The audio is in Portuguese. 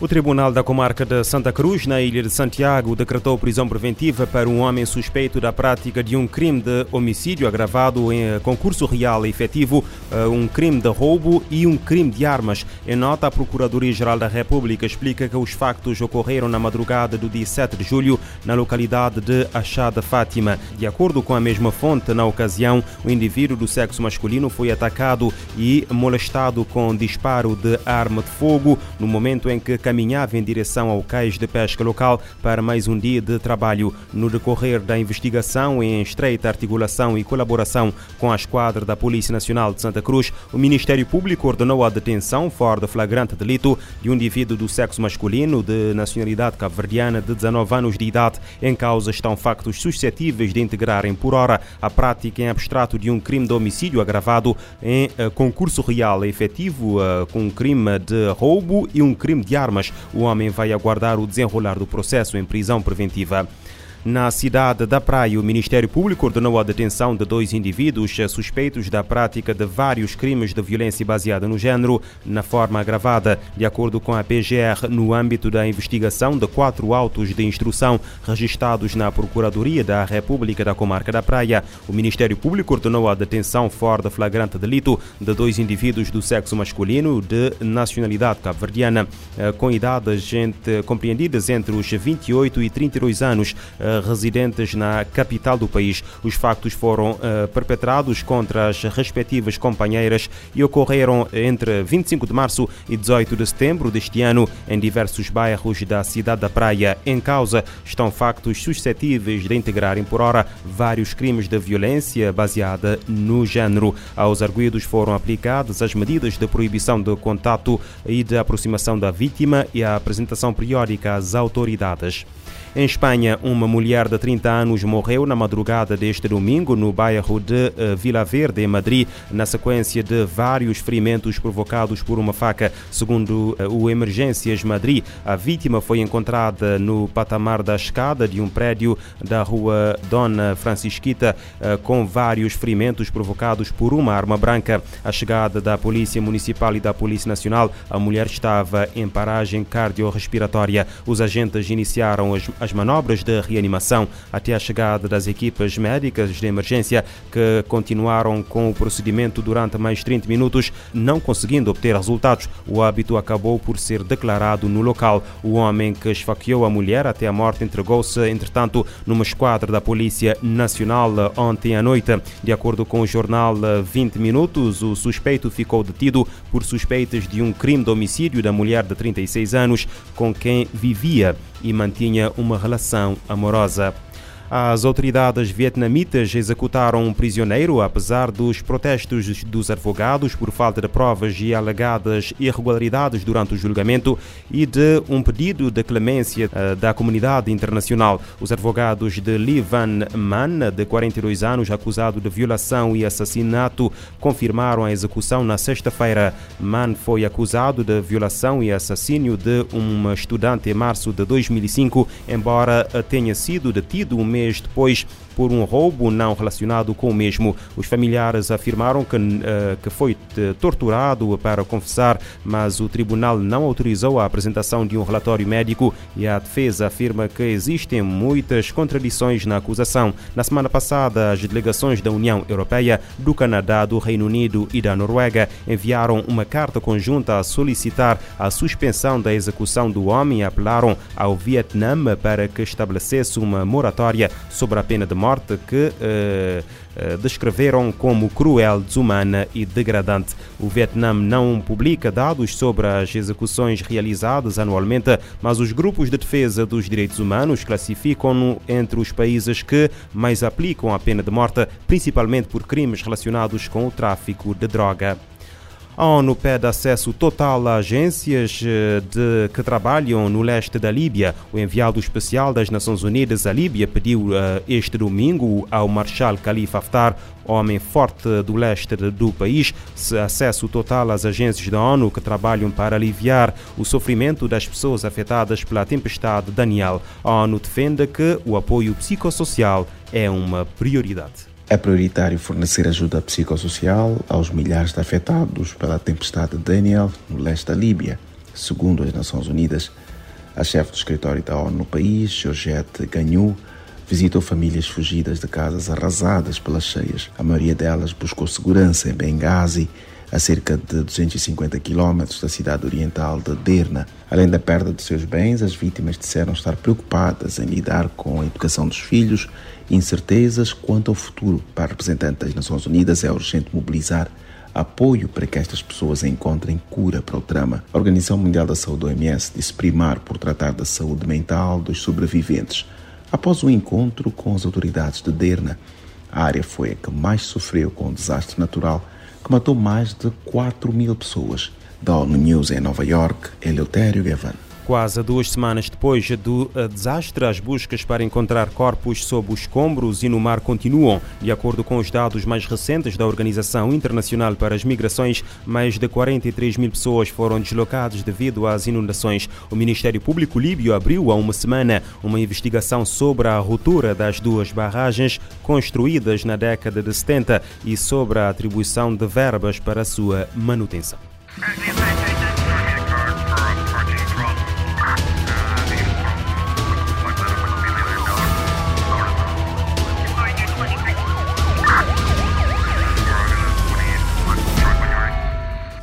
O Tribunal da Comarca de Santa Cruz, na Ilha de Santiago, decretou prisão preventiva para um homem suspeito da prática de um crime de homicídio agravado em concurso real e efetivo, eh, um crime de roubo e um crime de armas. Em nota, a Procuradoria-Geral da República explica que os factos ocorreram na madrugada do dia 7 de julho, na localidade de Achada Fátima. De acordo com a mesma fonte, na ocasião, o indivíduo do sexo masculino foi atacado e molestado com disparo de arma de fogo no momento em que caminhava em direção ao cais de pesca local para mais um dia de trabalho. No decorrer da investigação, em estreita articulação e colaboração com a esquadra da Polícia Nacional de Santa Cruz, o Ministério Público ordenou a detenção, fora de flagrante delito, de um indivíduo do sexo masculino de nacionalidade cabo-verdiana de 19 anos de idade. Em causa estão factos suscetíveis de integrarem por hora a prática em abstrato de um crime de homicídio agravado em eh, concurso real efetivo eh, com um crime de roubo e um crime de armas o homem vai aguardar o desenrolar do processo em prisão preventiva. Na cidade da Praia, o Ministério Público ordenou a detenção de dois indivíduos suspeitos da prática de vários crimes de violência baseada no género, na forma agravada. De acordo com a PGR, no âmbito da investigação de quatro autos de instrução registrados na Procuradoria da República da Comarca da Praia, o Ministério Público ordenou a detenção fora de flagrante delito de dois indivíduos do sexo masculino de nacionalidade cabo-verdiana, eh, com idades compreendidas entre os 28 e 32 anos eh, residentes na capital do país. Os factos foram uh, perpetrados contra as respectivas companheiras e ocorreram entre 25 de março e 18 de setembro deste ano em diversos bairros da cidade da Praia. Em causa estão factos suscetíveis de integrarem por hora vários crimes de violência baseada no género. Aos arguídos foram aplicadas as medidas de proibição de contato e de aproximação da vítima e a apresentação periódica às autoridades. Em Espanha, uma mulher de 30 anos morreu na madrugada deste domingo no bairro de eh, Vila Verde, em Madrid, na sequência de vários ferimentos provocados por uma faca. Segundo eh, o Emergências Madrid, a vítima foi encontrada no patamar da escada de um prédio da rua Dona Francisquita, eh, com vários ferimentos provocados por uma arma branca. A chegada da Polícia Municipal e da Polícia Nacional, a mulher estava em paragem cardiorrespiratória. Os agentes iniciaram as as manobras de reanimação até a chegada das equipas médicas de emergência que continuaram com o procedimento durante mais 30 minutos, não conseguindo obter resultados. O hábito acabou por ser declarado no local. O homem que esfaqueou a mulher até a morte entregou-se, entretanto, numa esquadra da Polícia Nacional ontem à noite. De acordo com o jornal 20 Minutos, o suspeito ficou detido por suspeitas de um crime de homicídio da mulher de 36 anos com quem vivia e mantinha uma relação amorosa. As autoridades vietnamitas executaram um prisioneiro, apesar dos protestos dos advogados por falta de provas e alegadas irregularidades durante o julgamento e de um pedido de clemência eh, da comunidade internacional. Os advogados de Lee Van Man, de 42 anos, acusado de violação e assassinato, confirmaram a execução na sexta-feira. Man foi acusado de violação e assassínio de uma estudante em março de 2005, embora tenha sido detido um mês mês depois por um roubo não relacionado com o mesmo. Os familiares afirmaram que, uh, que foi eh, torturado para confessar, mas o tribunal não autorizou a apresentação de um relatório médico e a defesa afirma que existem muitas contradições na acusação. Na semana passada, as delegações da União Europeia, do Canadá, do Reino Unido e da Noruega enviaram uma carta conjunta a solicitar a suspensão da execução do homem e apelaram ao Vietnã para que estabelecesse uma moratória sobre a pena de morte que eh, eh, descreveram como cruel, desumana e degradante. O Vietnã não publica dados sobre as execuções realizadas anualmente, mas os grupos de defesa dos direitos humanos classificam-no entre os países que mais aplicam a pena de morte, principalmente por crimes relacionados com o tráfico de droga. A ONU pede acesso total a agências eh, de, que trabalham no leste da Líbia. O enviado especial das Nações Unidas à Líbia pediu uh, este domingo ao Marshal Khalifa Haftar, homem forte do leste do país, acesso total às agências da ONU que trabalham para aliviar o sofrimento das pessoas afetadas pela tempestade Daniel. A ONU defende que o apoio psicossocial é uma prioridade. É prioritário fornecer ajuda psicossocial aos milhares de afetados pela tempestade Daniel no leste da Líbia, Segundo as Nações Unidas, a chefe do escritório da ONU no país, Georgette Gagnou, visitou famílias fugidas de casas arrasadas pelas cheias. A maioria delas buscou segurança em Benghazi, a cerca de 250 quilômetros da cidade oriental de Derna. Além da perda de seus bens, as vítimas disseram estar preocupadas em lidar com a educação dos filhos e incertezas quanto ao futuro. Para a representante das Nações Unidas, é urgente mobilizar apoio para que estas pessoas encontrem cura para o trauma. A Organização Mundial da Saúde, OMS, disse primar por tratar da saúde mental dos sobreviventes. Após um encontro com as autoridades de Derna, a área foi a que mais sofreu com o desastre natural que matou mais de 4 mil pessoas. Da ONU News em Nova York, Eleutério Gavan. Quase duas semanas depois do eh, desastre, as buscas para encontrar corpos sob os escombros e no mar continuam. De acordo com os dados mais recentes da Organização Internacional para as Migrações, mais de 43 mil pessoas foram deslocadas devido às inundações. O Ministério Público Líbio abriu há uma semana uma investigação sobre a ruptura das duas barragens construídas na década de 70 e sobre a atribuição de verbas para a sua manutenção.